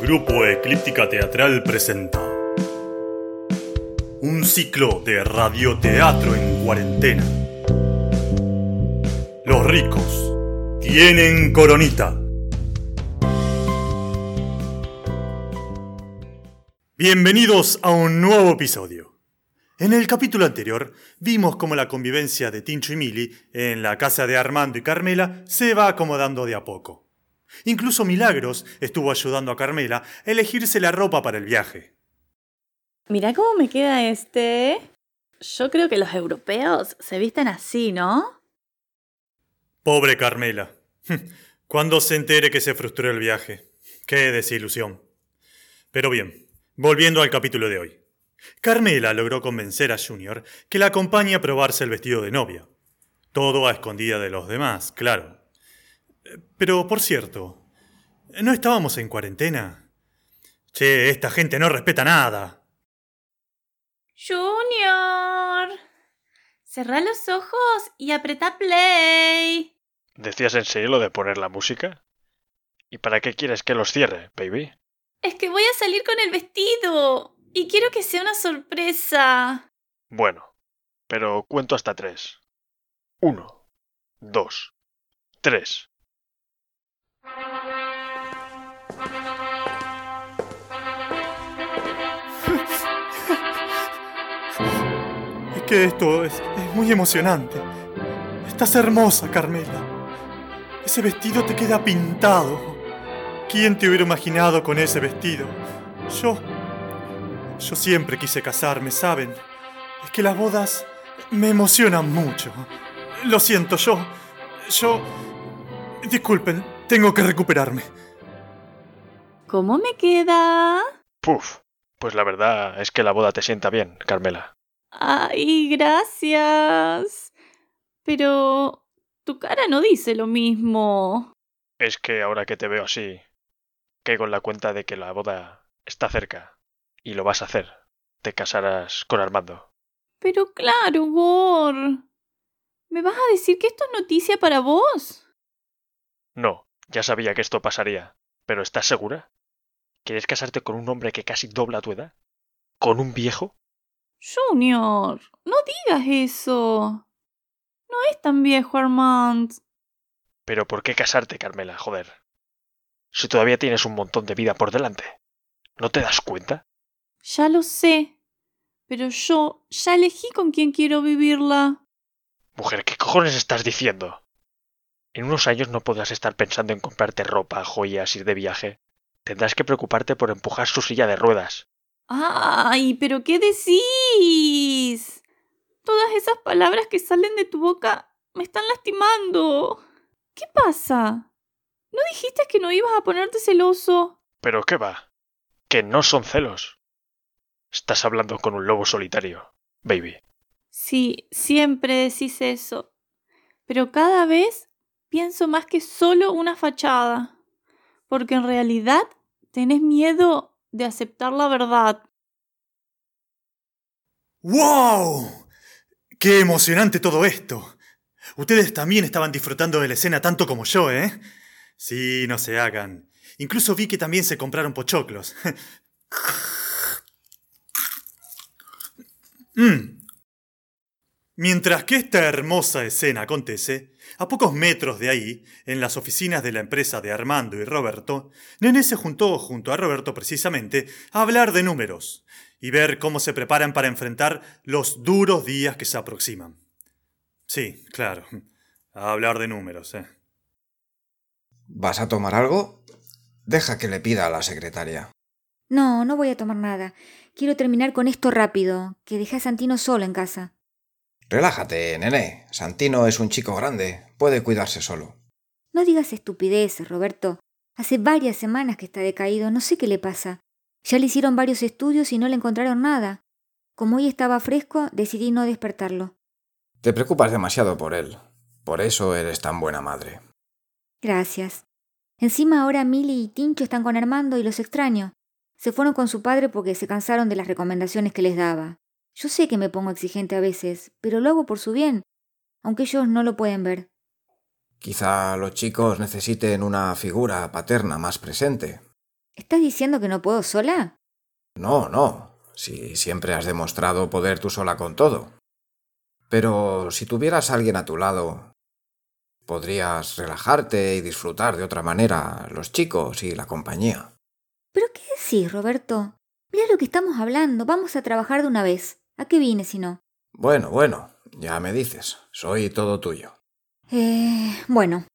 Grupo Eclíptica Teatral presenta un ciclo de radioteatro en cuarentena. Los ricos tienen coronita. Bienvenidos a un nuevo episodio. En el capítulo anterior vimos cómo la convivencia de Tincho y Mili en la casa de Armando y Carmela se va acomodando de a poco. Incluso Milagros estuvo ayudando a Carmela a elegirse la ropa para el viaje. Mira cómo me queda este. Yo creo que los europeos se visten así, ¿no? Pobre Carmela. Cuando se entere que se frustró el viaje. Qué desilusión. Pero bien, volviendo al capítulo de hoy. Carmela logró convencer a Junior que la acompañe a probarse el vestido de novia. Todo a escondida de los demás, claro. Pero, por cierto, ¿no estábamos en cuarentena? Che, esta gente no respeta nada. Junior. Cerrá los ojos y apretá play. ¿Decías en serio lo de poner la música? ¿Y para qué quieres que los cierre, baby? Es que voy a salir con el vestido. Y quiero que sea una sorpresa. Bueno, pero cuento hasta tres. Uno, dos, tres. Es que esto es, es muy emocionante. Estás hermosa, Carmela. Ese vestido te queda pintado. ¿Quién te hubiera imaginado con ese vestido? Yo... Yo siempre quise casarme, ¿saben? Es que las bodas me emocionan mucho. Lo siento, yo... Yo... Disculpen, tengo que recuperarme. ¿Cómo me queda? Puf, pues la verdad es que la boda te sienta bien, Carmela. Ay, gracias. Pero tu cara no dice lo mismo. Es que ahora que te veo así, caigo en la cuenta de que la boda está cerca y lo vas a hacer. Te casarás con Armando. Pero claro, Gor. ¿Me vas a decir que esto es noticia para vos? No, ya sabía que esto pasaría. ¿Pero estás segura? ¿Quieres casarte con un hombre que casi dobla tu edad? ¿Con un viejo? Junior, no digas eso. No es tan viejo, Armand. ¿Pero por qué casarte, Carmela? Joder. Si todavía tienes un montón de vida por delante. ¿No te das cuenta? Ya lo sé. Pero yo ya elegí con quién quiero vivirla. Mujer, ¿qué cojones estás diciendo? En unos años no podrás estar pensando en comprarte ropa, joyas, ir de viaje. Tendrás que preocuparte por empujar su silla de ruedas. Ay, pero ¿qué decís? Todas esas palabras que salen de tu boca me están lastimando. ¿Qué pasa? ¿No dijiste que no ibas a ponerte celoso? ¿Pero qué va? Que no son celos. Estás hablando con un lobo solitario, baby. Sí, siempre decís eso. Pero cada vez pienso más que solo una fachada. Porque en realidad tenés miedo de aceptar la verdad. ¡Wow! ¡Qué emocionante todo esto! Ustedes también estaban disfrutando de la escena tanto como yo, ¿eh? Sí, no se hagan. Incluso vi que también se compraron pochoclos. Mm. Mientras que esta hermosa escena acontece, a pocos metros de ahí, en las oficinas de la empresa de Armando y Roberto, Nené se juntó junto a Roberto precisamente a hablar de números y ver cómo se preparan para enfrentar los duros días que se aproximan. Sí, claro, a hablar de números, ¿eh? ¿Vas a tomar algo? Deja que le pida a la secretaria. No, no voy a tomar nada. Quiero terminar con esto rápido, que dejé a Santino solo en casa. Relájate, nené. Santino es un chico grande. Puede cuidarse solo. No digas estupideces, Roberto. Hace varias semanas que está decaído. No sé qué le pasa. Ya le hicieron varios estudios y no le encontraron nada. Como hoy estaba fresco, decidí no despertarlo. Te preocupas demasiado por él. Por eso eres tan buena madre. Gracias. Encima ahora Milly y Tincho están con Armando y los extraño. Se fueron con su padre porque se cansaron de las recomendaciones que les daba. Yo sé que me pongo exigente a veces, pero lo hago por su bien, aunque ellos no lo pueden ver. Quizá los chicos necesiten una figura paterna más presente. ¿Estás diciendo que no puedo sola? No, no. Si siempre has demostrado poder tú sola con todo. Pero si tuvieras a alguien a tu lado, podrías relajarte y disfrutar de otra manera los chicos y la compañía. ¿Pero qué decís, Roberto? Mira lo que estamos hablando. Vamos a trabajar de una vez. ¿A qué vine si no? Bueno, bueno, ya me dices. Soy todo tuyo. Eh, bueno.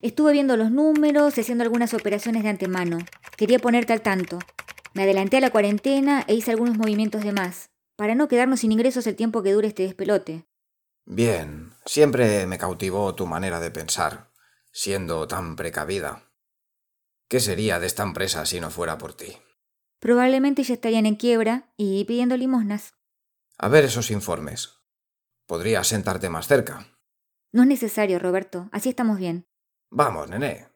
Estuve viendo los números y haciendo algunas operaciones de antemano. Quería ponerte al tanto. Me adelanté a la cuarentena e hice algunos movimientos de más, para no quedarnos sin ingresos el tiempo que dure este despelote. Bien, siempre me cautivó tu manera de pensar, siendo tan precavida. ¿Qué sería de esta empresa si no fuera por ti? Probablemente ya estarían en quiebra y pidiendo limosnas. A ver esos informes. Podrías sentarte más cerca. No es necesario, Roberto. Así estamos bien. Vamos, nené.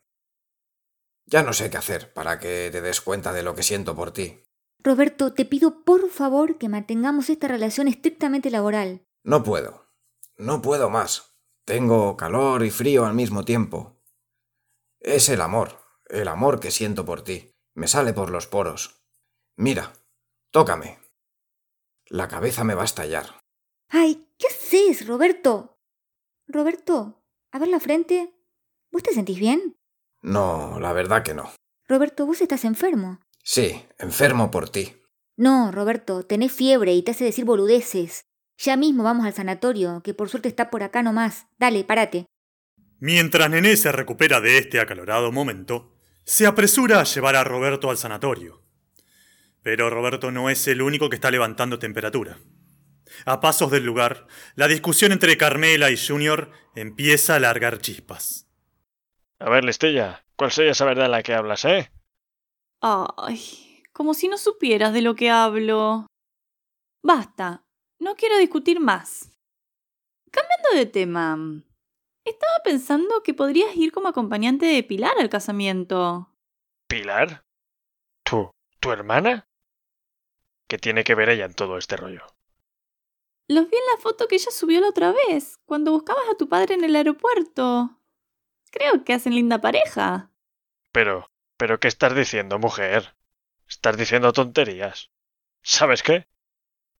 Ya no sé qué hacer para que te des cuenta de lo que siento por ti. Roberto, te pido por favor que mantengamos esta relación estrictamente laboral. No puedo. No puedo más. Tengo calor y frío al mismo tiempo. Es el amor, el amor que siento por ti. Me sale por los poros. Mira, tócame. La cabeza me va a estallar. ¡Ay! ¿Qué haces, Roberto? Roberto, a ver la frente. ¿Vos te sentís bien? No, la verdad que no. Roberto, vos estás enfermo. Sí, enfermo por ti. No, Roberto, tenés fiebre y te hace decir boludeces. Ya mismo vamos al sanatorio, que por suerte está por acá nomás. Dale, párate. Mientras Nené se recupera de este acalorado momento, se apresura a llevar a Roberto al sanatorio. Pero Roberto no es el único que está levantando temperatura. A pasos del lugar, la discusión entre Carmela y Junior empieza a largar chispas. A ver, Listilla, ¿cuál sería esa verdad en la que hablas, eh? Ay, como si no supieras de lo que hablo. Basta, no quiero discutir más. Cambiando de tema, estaba pensando que podrías ir como acompañante de Pilar al casamiento. ¿Pilar? ¿Tú? ¿Tu hermana? ¿Qué tiene que ver ella en todo este rollo? Los vi en la foto que ella subió la otra vez, cuando buscabas a tu padre en el aeropuerto. Creo que hacen linda pareja. Pero, ¿pero qué estás diciendo, mujer? Estás diciendo tonterías. ¿Sabes qué?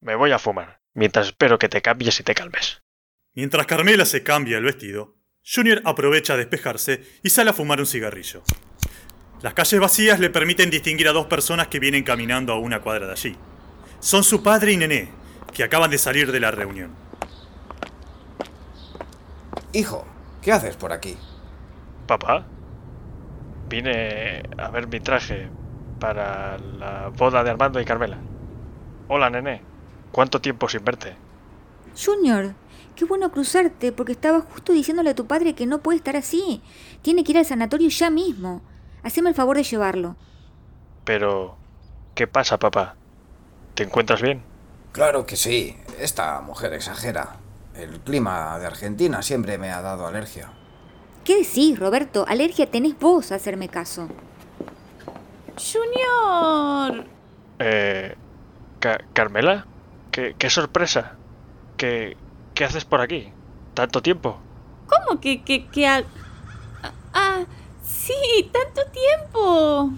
Me voy a fumar, mientras espero que te cambies y te calmes. Mientras Carmela se cambia el vestido, Junior aprovecha a despejarse y sale a fumar un cigarrillo. Las calles vacías le permiten distinguir a dos personas que vienen caminando a una cuadra de allí. Son su padre y Nené, que acaban de salir de la reunión. Hijo, ¿qué haces por aquí? Papá, vine a ver mi traje para la boda de Armando y Carmela. Hola, nené. ¿Cuánto tiempo sin verte? Junior, qué bueno cruzarte, porque estaba justo diciéndole a tu padre que no puede estar así. Tiene que ir al sanatorio ya mismo. Haceme el favor de llevarlo. Pero... ¿Qué pasa, papá? ¿Te encuentras bien? Claro que sí. Esta mujer exagera. El clima de Argentina siempre me ha dado alergia. ¿Qué decís, Roberto? Alergia tenés vos a hacerme caso. Junior. Eh... Ca- ¿Carmela? ¿Qué, qué sorpresa? ¿Qué, ¿Qué haces por aquí? ¿Tanto tiempo? ¿Cómo que, que, que... a- Ah, sí, tanto tiempo.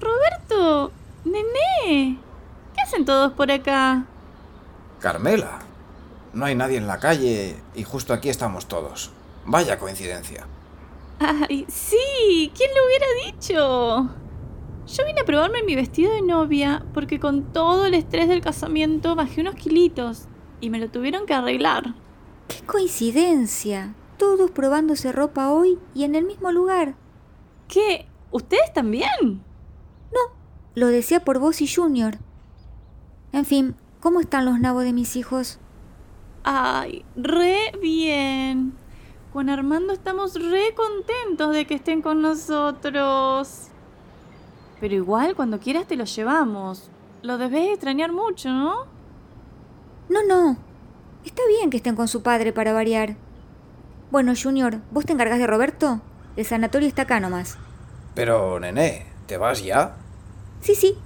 Roberto, nené. ¿Qué hacen todos por acá? Carmela. No hay nadie en la calle y justo aquí estamos todos. Vaya coincidencia. Ay, sí, ¿quién lo hubiera dicho? Yo vine a probarme mi vestido de novia porque con todo el estrés del casamiento bajé unos kilitos y me lo tuvieron que arreglar. ¡Qué coincidencia! Todos probándose ropa hoy y en el mismo lugar. ¿Qué? ¿Ustedes también? Lo decía por vos y Junior. En fin, ¿cómo están los nabos de mis hijos? Ay, re bien. Con Armando estamos re contentos de que estén con nosotros. Pero igual, cuando quieras te los llevamos. Lo debes extrañar mucho, ¿no? No, no. Está bien que estén con su padre para variar. Bueno, Junior, ¿vos te encargas de Roberto? El sanatorio está acá nomás. Pero, nené, ¿te vas ya? Sí, sí.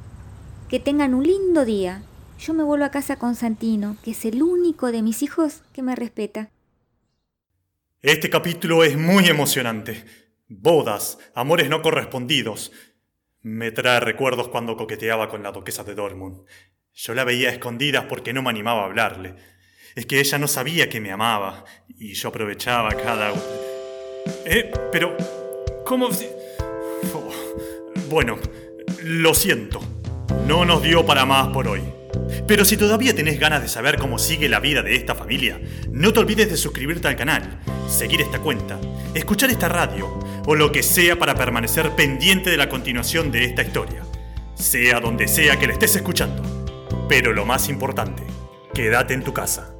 Que tengan un lindo día. Yo me vuelvo a casa con Santino, que es el único de mis hijos que me respeta. Este capítulo es muy emocionante. Bodas, amores no correspondidos. Me trae recuerdos cuando coqueteaba con la duquesa de Dortmund. Yo la veía a escondidas porque no me animaba a hablarle. Es que ella no sabía que me amaba y yo aprovechaba cada... ¿Eh? Pero... ¿Cómo...? Oh, Bueno, lo siento. No nos dio para más por hoy. Pero si todavía tenés ganas de saber cómo sigue la vida de esta familia, no te olvides de suscribirte al canal, seguir esta cuenta, escuchar esta radio o lo que sea para permanecer pendiente de la continuación de esta historia. Sea donde sea que la estés escuchando. Pero lo más importante, quédate en tu casa.